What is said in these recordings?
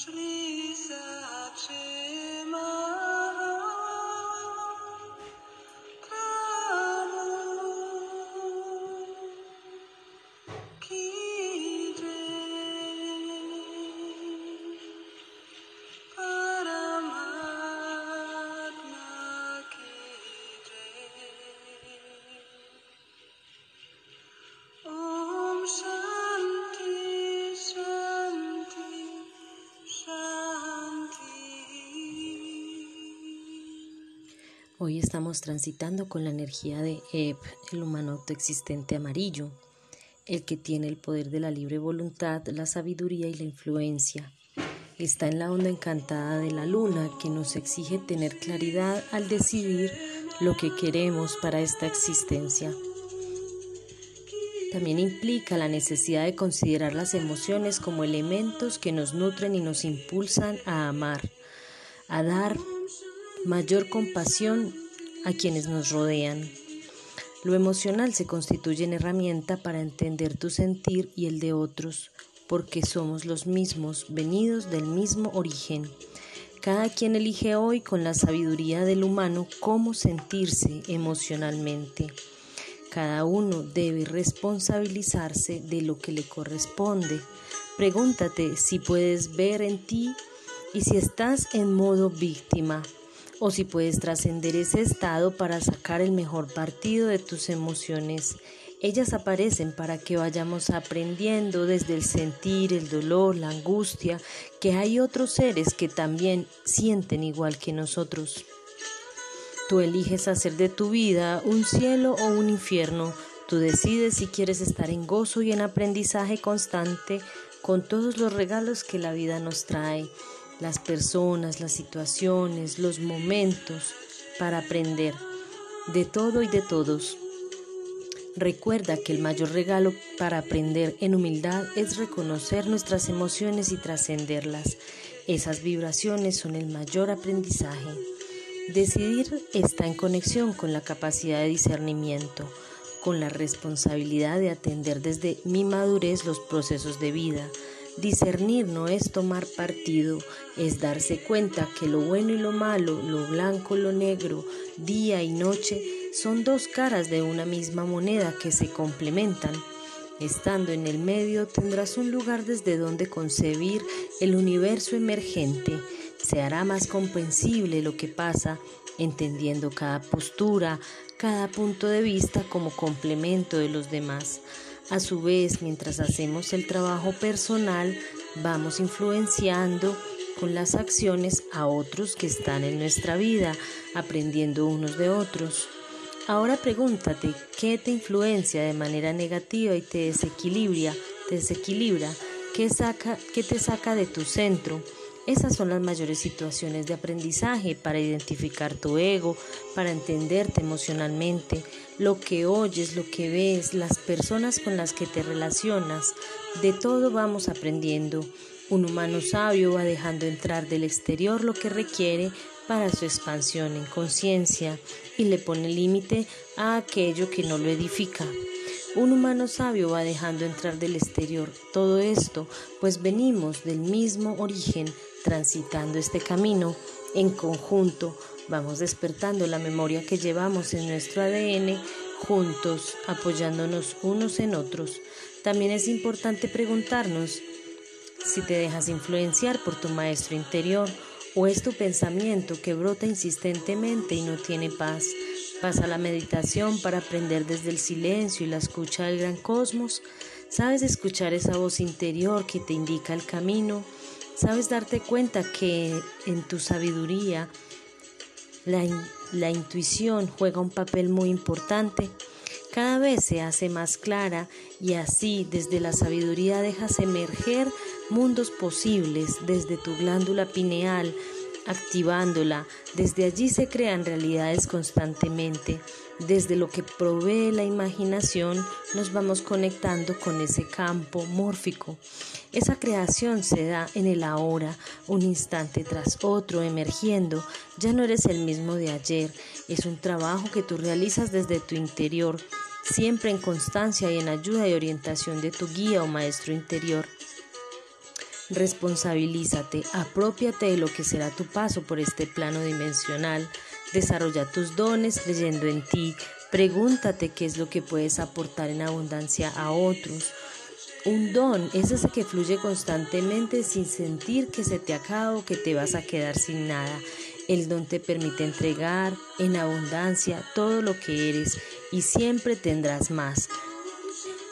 Ashley. Hoy estamos transitando con la energía de Eb, el humano autoexistente amarillo, el que tiene el poder de la libre voluntad, la sabiduría y la influencia. Está en la onda encantada de la luna que nos exige tener claridad al decidir lo que queremos para esta existencia. También implica la necesidad de considerar las emociones como elementos que nos nutren y nos impulsan a amar, a dar mayor compasión a quienes nos rodean. Lo emocional se constituye en herramienta para entender tu sentir y el de otros, porque somos los mismos, venidos del mismo origen. Cada quien elige hoy con la sabiduría del humano cómo sentirse emocionalmente. Cada uno debe responsabilizarse de lo que le corresponde. Pregúntate si puedes ver en ti y si estás en modo víctima o si puedes trascender ese estado para sacar el mejor partido de tus emociones. Ellas aparecen para que vayamos aprendiendo desde el sentir, el dolor, la angustia, que hay otros seres que también sienten igual que nosotros. Tú eliges hacer de tu vida un cielo o un infierno. Tú decides si quieres estar en gozo y en aprendizaje constante con todos los regalos que la vida nos trae, las personas, las situaciones, los momentos para aprender de todo y de todos. Recuerda que el mayor regalo para aprender en humildad es reconocer nuestras emociones y trascenderlas. Esas vibraciones son el mayor aprendizaje. Decidir está en conexión con la capacidad de discernimiento, con la responsabilidad de atender desde mi madurez los procesos de vida. Discernir no es tomar partido, es darse cuenta que lo bueno y lo malo, lo blanco y lo negro, día y noche, son dos caras de una misma moneda que se complementan. Estando en el medio tendrás un lugar desde donde concebir el universo emergente. Se hará más comprensible lo que pasa, entendiendo cada postura, cada punto de vista como complemento de los demás. A su vez, mientras hacemos el trabajo personal, vamos influenciando con las acciones a otros que están en nuestra vida, aprendiendo unos de otros. Ahora pregúntate, ¿qué te influencia de manera negativa y te desequilibra? Te desequilibra? ¿Qué, saca, ¿Qué te saca de tu centro? Esas son las mayores situaciones de aprendizaje para identificar tu ego, para entenderte emocionalmente, lo que oyes, lo que ves, las personas con las que te relacionas. De todo vamos aprendiendo. Un humano sabio va dejando entrar del exterior lo que requiere para su expansión en conciencia y le pone límite a aquello que no lo edifica. Un humano sabio va dejando entrar del exterior todo esto, pues venimos del mismo origen, transitando este camino en conjunto, vamos despertando la memoria que llevamos en nuestro ADN juntos, apoyándonos unos en otros. También es importante preguntarnos si te dejas influenciar por tu maestro interior o es tu pensamiento que brota insistentemente y no tiene paz. Pasa la meditación para aprender desde el silencio y la escucha del gran cosmos. ¿Sabes escuchar esa voz interior que te indica el camino? ¿Sabes darte cuenta que en tu sabiduría la, la intuición juega un papel muy importante? Cada vez se hace más clara y así desde la sabiduría dejas emerger mundos posibles desde tu glándula pineal, activándola. Desde allí se crean realidades constantemente. Desde lo que provee la imaginación nos vamos conectando con ese campo mórfico. Esa creación se da en el ahora, un instante tras otro, emergiendo. Ya no eres el mismo de ayer. Es un trabajo que tú realizas desde tu interior, siempre en constancia y en ayuda y orientación de tu guía o maestro interior. Responsabilízate, apropiate de lo que será tu paso por este plano dimensional. Desarrolla tus dones creyendo en ti. Pregúntate qué es lo que puedes aportar en abundancia a otros. Un don es ese que fluye constantemente sin sentir que se te acaba o que te vas a quedar sin nada. El don te permite entregar en abundancia todo lo que eres y siempre tendrás más.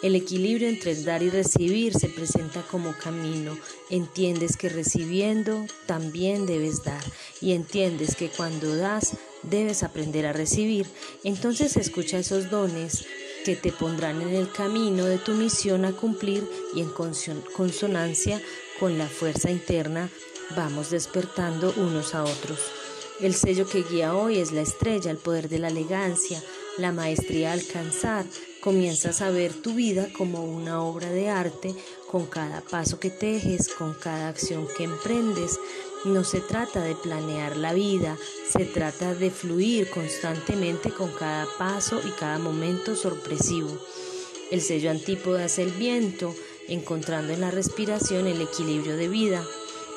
El equilibrio entre dar y recibir se presenta como camino. Entiendes que recibiendo también debes dar y entiendes que cuando das debes aprender a recibir. Entonces escucha esos dones que te pondrán en el camino de tu misión a cumplir y en consonancia con la fuerza interna vamos despertando unos a otros. El sello que guía hoy es la estrella, el poder de la elegancia, la maestría a alcanzar. Comienzas a ver tu vida como una obra de arte con cada paso que tejes, con cada acción que emprendes. No se trata de planear la vida, se trata de fluir constantemente con cada paso y cada momento sorpresivo. El sello antípoda es el viento, encontrando en la respiración el equilibrio de vida.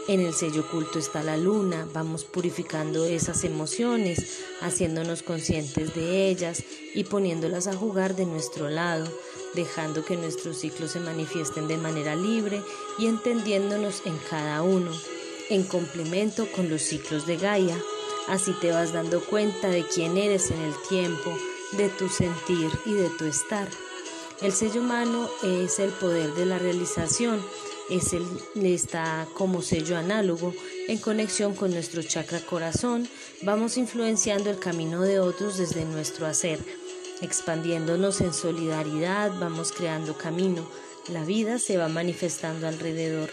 En el sello oculto está la luna, vamos purificando esas emociones, haciéndonos conscientes de ellas y poniéndolas a jugar de nuestro lado, dejando que nuestros ciclos se manifiesten de manera libre y entendiéndonos en cada uno, en complemento con los ciclos de Gaia. Así te vas dando cuenta de quién eres en el tiempo, de tu sentir y de tu estar. El sello humano es el poder de la realización es el, está como sello análogo en conexión con nuestro chakra corazón, vamos influenciando el camino de otros desde nuestro hacer, expandiéndonos en solidaridad, vamos creando camino, la vida se va manifestando alrededor.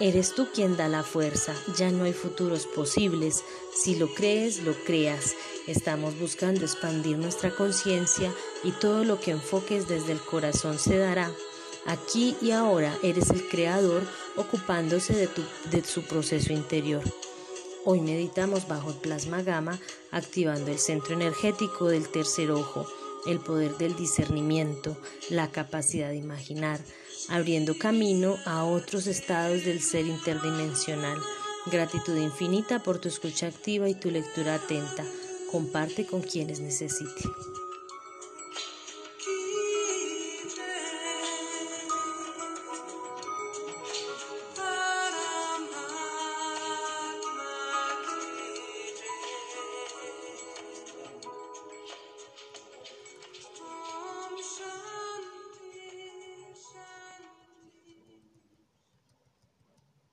Eres tú quien da la fuerza, ya no hay futuros posibles, si lo crees, lo creas. Estamos buscando expandir nuestra conciencia y todo lo que enfoques desde el corazón se dará. Aquí y ahora eres el creador ocupándose de, de su proceso interior. Hoy meditamos bajo el plasma gamma, activando el centro energético del tercer ojo, el poder del discernimiento, la capacidad de imaginar, abriendo camino a otros estados del ser interdimensional. Gratitud infinita por tu escucha activa y tu lectura atenta. Comparte con quienes necesite.